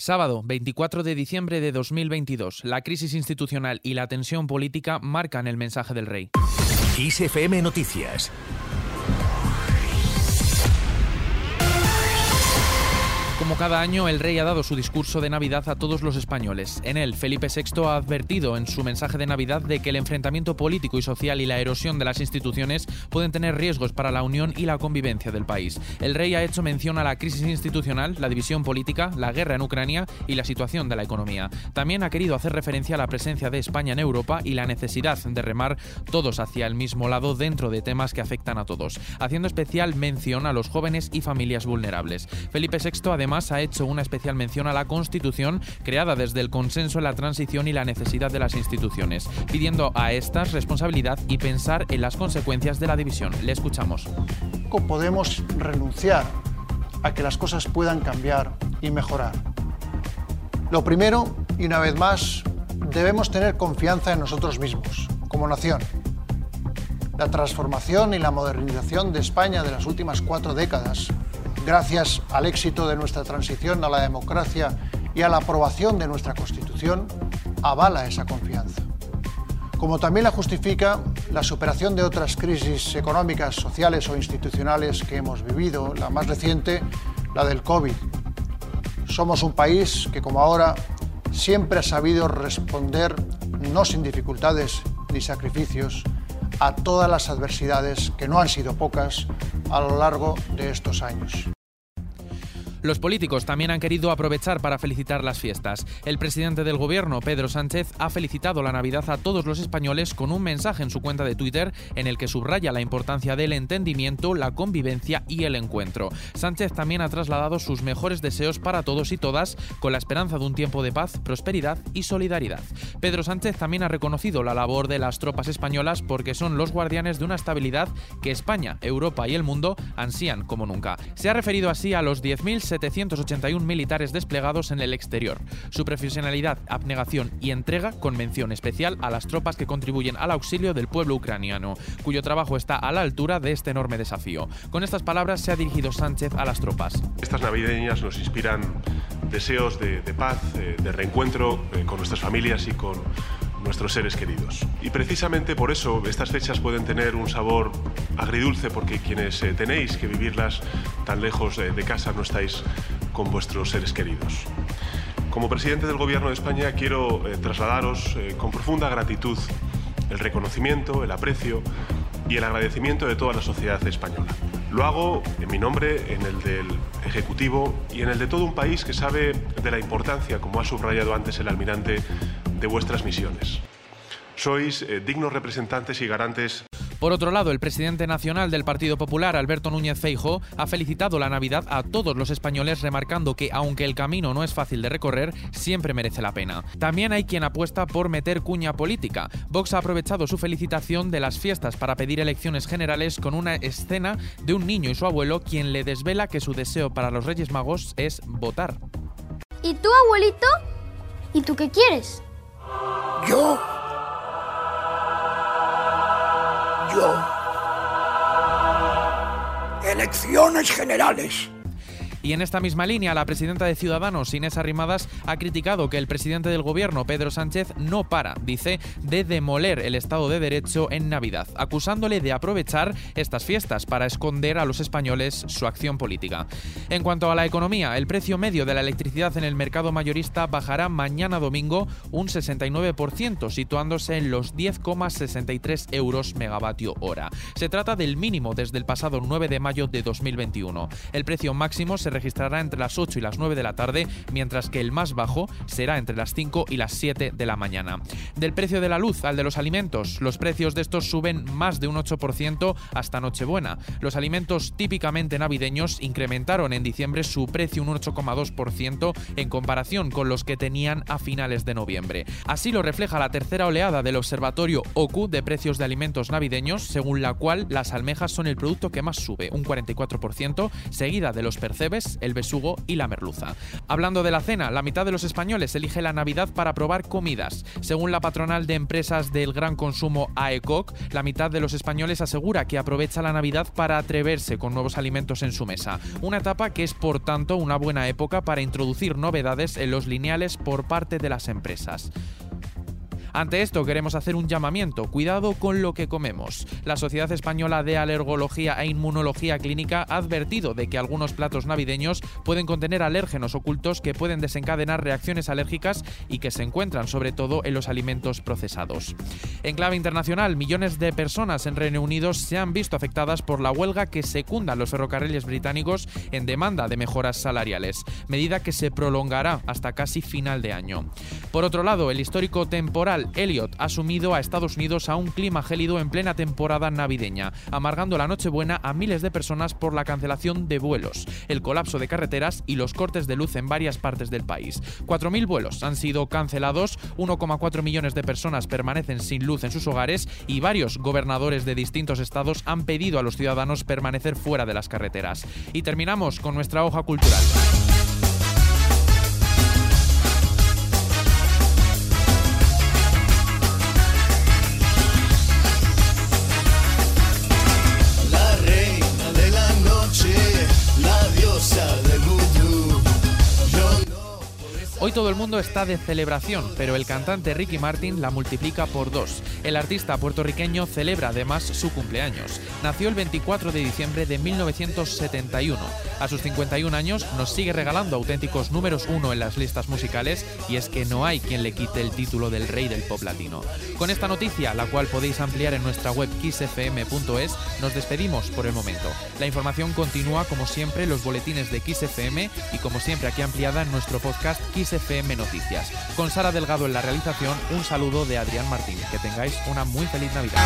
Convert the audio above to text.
Sábado, 24 de diciembre de 2022. La crisis institucional y la tensión política marcan el mensaje del rey. ISFM Noticias. Como cada año, el rey ha dado su discurso de Navidad a todos los españoles. En él, Felipe VI ha advertido en su mensaje de Navidad de que el enfrentamiento político y social y la erosión de las instituciones pueden tener riesgos para la unión y la convivencia del país. El rey ha hecho mención a la crisis institucional, la división política, la guerra en Ucrania y la situación de la economía. También ha querido hacer referencia a la presencia de España en Europa y la necesidad de remar todos hacia el mismo lado dentro de temas que afectan a todos, haciendo especial mención a los jóvenes y familias vulnerables. Felipe VI además ha hecho una especial mención a la Constitución creada desde el consenso en la transición y la necesidad de las instituciones, pidiendo a estas responsabilidad y pensar en las consecuencias de la división. Le escuchamos. ¿Cómo podemos renunciar a que las cosas puedan cambiar y mejorar? Lo primero, y una vez más, debemos tener confianza en nosotros mismos, como nación. La transformación y la modernización de España de las últimas cuatro décadas gracias al éxito de nuestra transición a la democracia y a la aprobación de nuestra Constitución, avala esa confianza. Como también la justifica la superación de otras crisis económicas, sociales o institucionales que hemos vivido, la más reciente, la del COVID. Somos un país que, como ahora, siempre ha sabido responder, no sin dificultades ni sacrificios, a todas las adversidades, que no han sido pocas, a lo largo de estos años. Los políticos también han querido aprovechar para felicitar las fiestas. El presidente del gobierno, Pedro Sánchez, ha felicitado la Navidad a todos los españoles con un mensaje en su cuenta de Twitter en el que subraya la importancia del entendimiento, la convivencia y el encuentro. Sánchez también ha trasladado sus mejores deseos para todos y todas con la esperanza de un tiempo de paz, prosperidad y solidaridad. Pedro Sánchez también ha reconocido la labor de las tropas españolas porque son los guardianes de una estabilidad que España, Europa y el mundo ansían como nunca. Se ha referido así a los 10.000 781 militares desplegados en el exterior. Su profesionalidad, abnegación y entrega con mención especial a las tropas que contribuyen al auxilio del pueblo ucraniano, cuyo trabajo está a la altura de este enorme desafío. Con estas palabras se ha dirigido Sánchez a las tropas. Estas navideñas nos inspiran deseos de, paz, eh, de reencuentro eh, con nuestras familias y con nuestros seres queridos. Y precisamente por eso estas fechas pueden tener un sabor agridulce porque quienes eh, tenéis que vivirlas tan lejos de, casa no estáis con vuestros seres queridos. Como presidente del Gobierno de España quiero eh, trasladaros eh, con profunda gratitud el reconocimiento, el aprecio y el agradecimiento de toda la sociedad española. Lo hago en mi nombre, en el del Ejecutivo y en el de todo un país que sabe de la importancia, como ha subrayado antes el almirante, de vuestras misiones. Sois eh, dignos representantes y garantes por otro lado, el presidente nacional del Partido Popular, Alberto Núñez Feijo, ha felicitado la Navidad a todos los españoles, remarcando que, aunque el camino no es fácil de recorrer, siempre merece la pena. También hay quien apuesta por meter cuña política. Vox ha aprovechado su felicitación de las fiestas para pedir elecciones generales con una escena de un niño y su abuelo quien le desvela que su deseo para los Reyes Magos es votar. ¿Y tú, abuelito? ¿Y tú qué quieres? Yo. Yo. Elecciones generales. Y en esta misma línea, la presidenta de Ciudadanos, Inés Arrimadas, ha criticado que el presidente del gobierno, Pedro Sánchez, no para, dice, de demoler el Estado de Derecho en Navidad, acusándole de aprovechar estas fiestas para esconder a los españoles su acción política. En cuanto a la economía, el precio medio de la electricidad en el mercado mayorista bajará mañana domingo un 69%, situándose en los 10,63 euros megavatio hora. Se trata del mínimo desde el pasado 9 de mayo de 2021. El precio máximo se registrará entre las 8 y las 9 de la tarde, mientras que el más bajo será entre las 5 y las 7 de la mañana. Del precio de la luz al de los alimentos, los precios de estos suben más de un 8% hasta Nochebuena. Los alimentos típicamente navideños incrementaron en diciembre su precio un 8,2% en comparación con los que tenían a finales de noviembre. Así lo refleja la tercera oleada del observatorio OCU de precios de alimentos navideños, según la cual las almejas son el producto que más sube, un 44%, seguida de los percebes el besugo y la merluza. Hablando de la cena, la mitad de los españoles elige la Navidad para probar comidas. Según la patronal de empresas del gran consumo AECOC, la mitad de los españoles asegura que aprovecha la Navidad para atreverse con nuevos alimentos en su mesa. Una etapa que es por tanto una buena época para introducir novedades en los lineales por parte de las empresas. Ante esto queremos hacer un llamamiento, cuidado con lo que comemos. La Sociedad Española de Alergología e Inmunología Clínica ha advertido de que algunos platos navideños pueden contener alérgenos ocultos que pueden desencadenar reacciones alérgicas y que se encuentran sobre todo en los alimentos procesados. En clave internacional, millones de personas en Reino Unido se han visto afectadas por la huelga que secundan los ferrocarriles británicos en demanda de mejoras salariales, medida que se prolongará hasta casi final de año. Por otro lado, el histórico temporal Elliot ha sumido a Estados Unidos a un clima gélido en plena temporada navideña, amargando la Nochebuena a miles de personas por la cancelación de vuelos, el colapso de carreteras y los cortes de luz en varias partes del país. 4.000 vuelos han sido cancelados, 1,4 millones de personas permanecen sin luz en sus hogares y varios gobernadores de distintos estados han pedido a los ciudadanos permanecer fuera de las carreteras. Y terminamos con nuestra hoja cultural. Hoy todo el mundo está de celebración, pero el cantante Ricky Martin la multiplica por dos. El artista puertorriqueño celebra además su cumpleaños. Nació el 24 de diciembre de 1971. A sus 51 años nos sigue regalando auténticos números uno en las listas musicales y es que no hay quien le quite el título del rey del pop latino. Con esta noticia, la cual podéis ampliar en nuestra web kissfm.es, nos despedimos por el momento. La información continúa como siempre en los boletines de XFM y como siempre aquí ampliada en nuestro podcast Kiss CFM Noticias. Con Sara Delgado en la realización, un saludo de Adrián Martín. Que tengáis una muy feliz Navidad.